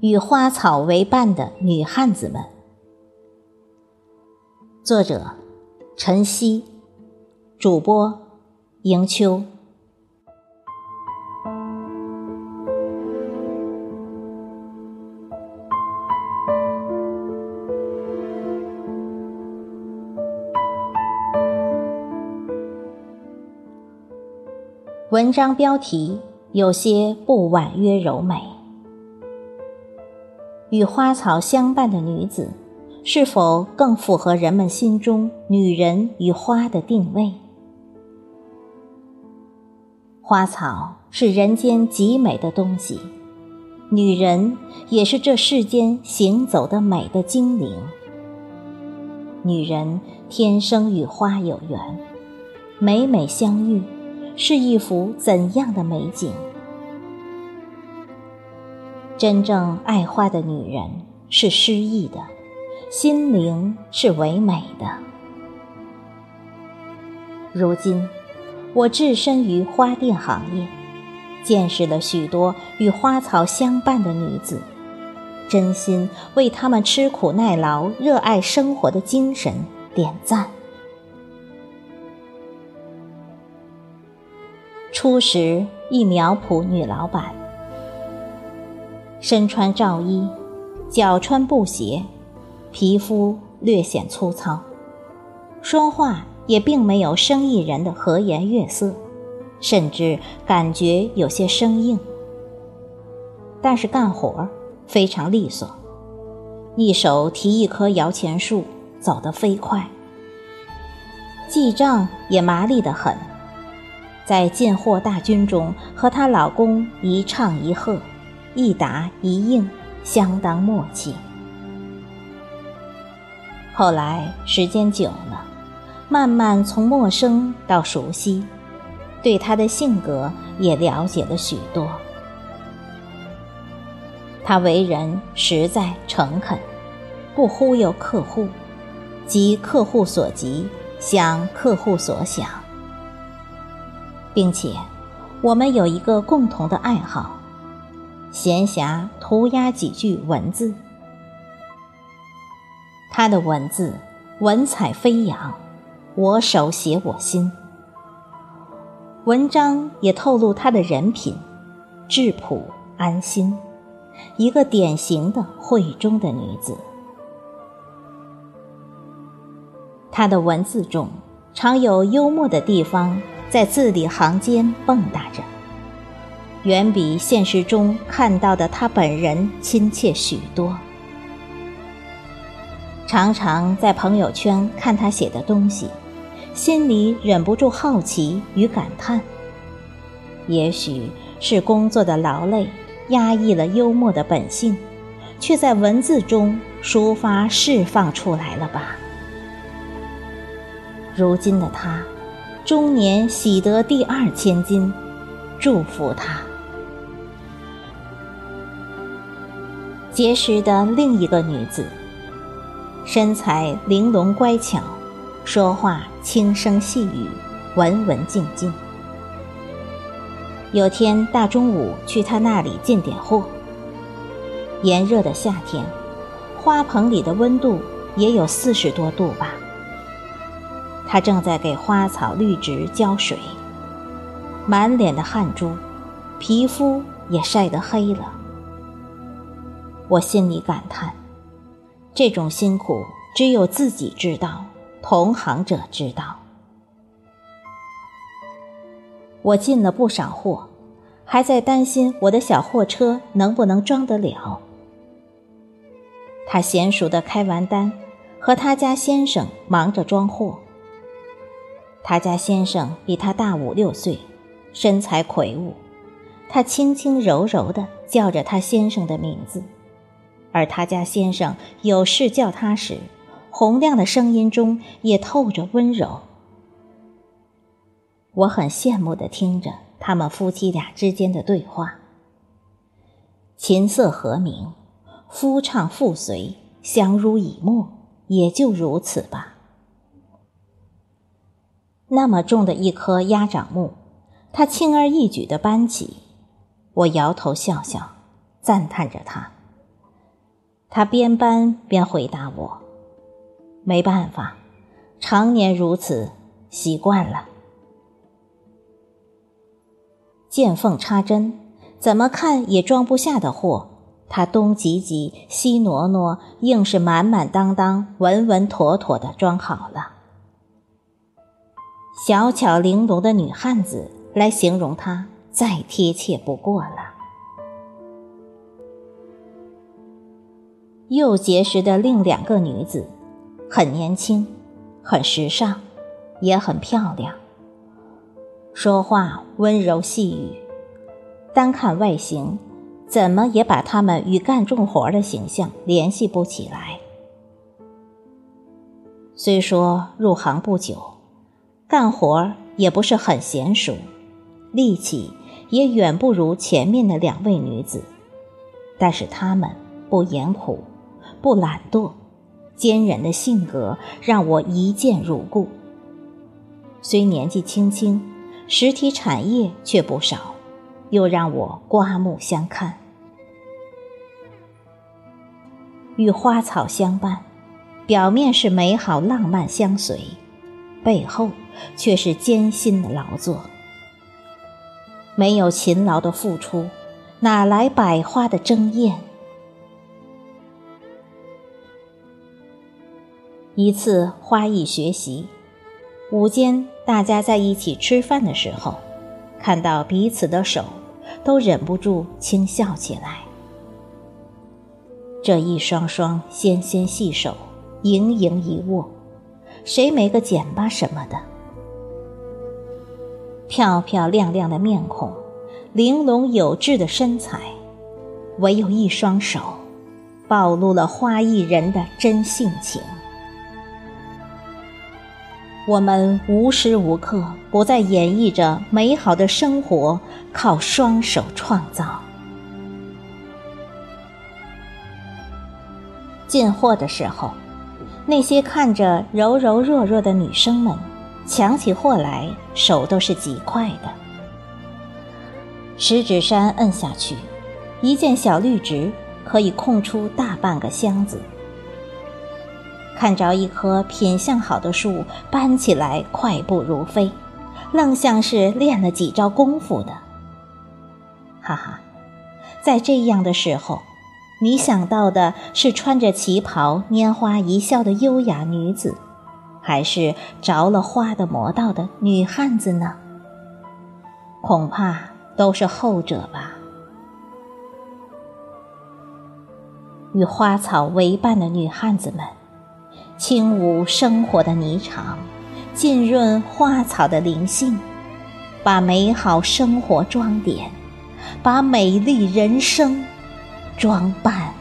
与花草为伴的女汉子们。作者：陈曦，主播：迎秋。文章标题有些不婉约柔美。与花草相伴的女子，是否更符合人们心中女人与花的定位？花草是人间极美的东西，女人也是这世间行走的美的精灵。女人天生与花有缘，每每相遇，是一幅怎样的美景？真正爱花的女人是诗意的，心灵是唯美的。如今，我置身于花店行业，见识了许多与花草相伴的女子，真心为她们吃苦耐劳、热爱生活的精神点赞。初识一苗圃女老板。身穿罩衣，脚穿布鞋，皮肤略显粗糙，说话也并没有生意人的和颜悦色，甚至感觉有些生硬。但是干活非常利索，一手提一棵摇钱树，走得飞快；记账也麻利得很，在进货大军中和她老公一唱一和。一答一应，相当默契。后来时间久了，慢慢从陌生到熟悉，对他的性格也了解了许多。他为人实在诚恳，不忽悠客户，急客户所急，想客户所想，并且我们有一个共同的爱好。闲暇涂鸦几句文字，他的文字文采飞扬，我手写我心。文章也透露他的人品，质朴安心，一个典型的慧中的女子。他的文字中常有幽默的地方，在字里行间蹦跶着。远比现实中看到的他本人亲切许多。常常在朋友圈看他写的东西，心里忍不住好奇与感叹。也许是工作的劳累压抑了幽默的本性，却在文字中抒发释放出来了吧？如今的他，中年喜得第二千金，祝福他。结识的另一个女子，身材玲珑乖巧，说话轻声细语，文文静静。有天大中午去她那里进点货。炎热的夏天，花棚里的温度也有四十多度吧。她正在给花草绿植浇水，满脸的汗珠，皮肤也晒得黑了。我心里感叹，这种辛苦只有自己知道，同行者知道。我进了不少货，还在担心我的小货车能不能装得了。他娴熟的开完单，和他家先生忙着装货。他家先生比他大五六岁，身材魁梧，他轻轻柔柔的叫着他先生的名字。而他家先生有事叫他时，洪亮的声音中也透着温柔。我很羡慕的听着他们夫妻俩之间的对话，琴瑟和鸣，夫唱妇随，相濡以沫，也就如此吧。那么重的一棵鸭掌木，他轻而易举地搬起，我摇头笑笑，赞叹着他。他边搬边回答我：“没办法，常年如此，习惯了。”见缝插针，怎么看也装不下的货，他东挤挤，西挪挪，硬是满满当当、稳稳妥妥的装好了。小巧玲珑的女汉子，来形容她再贴切不过了。又结识的另两个女子，很年轻，很时尚，也很漂亮。说话温柔细语，单看外形，怎么也把他们与干重活的形象联系不起来。虽说入行不久，干活也不是很娴熟，力气也远不如前面的两位女子，但是她们不言苦，不懒惰，坚韧的性格让我一见如故。虽年纪轻轻。实体产业却不少，又让我刮目相看。与花草相伴，表面是美好浪漫相随，背后却是艰辛的劳作。没有勤劳的付出，哪来百花的争艳？一次花艺学习。午间，大家在一起吃饭的时候，看到彼此的手，都忍不住轻笑起来。这一双双纤纤细手，盈盈一握，谁没个茧巴什么的？漂漂亮亮的面孔，玲珑有致的身材，唯有一双手，暴露了花艺人的真性情。我们无时无刻不在演绎着美好的生活，靠双手创造。进货的时候，那些看着柔柔弱弱的女生们，抢起货来手都是极快的。十指山摁下去，一件小绿植可以空出大半个箱子。看着一棵品相好的树，搬起来快步如飞，愣像是练了几招功夫的。哈哈，在这样的时候，你想到的是穿着旗袍拈花一笑的优雅女子，还是着了花的魔道的女汉子呢？恐怕都是后者吧。与花草为伴的女汉子们。轻舞生活的霓裳，浸润花草的灵性，把美好生活装点，把美丽人生装扮。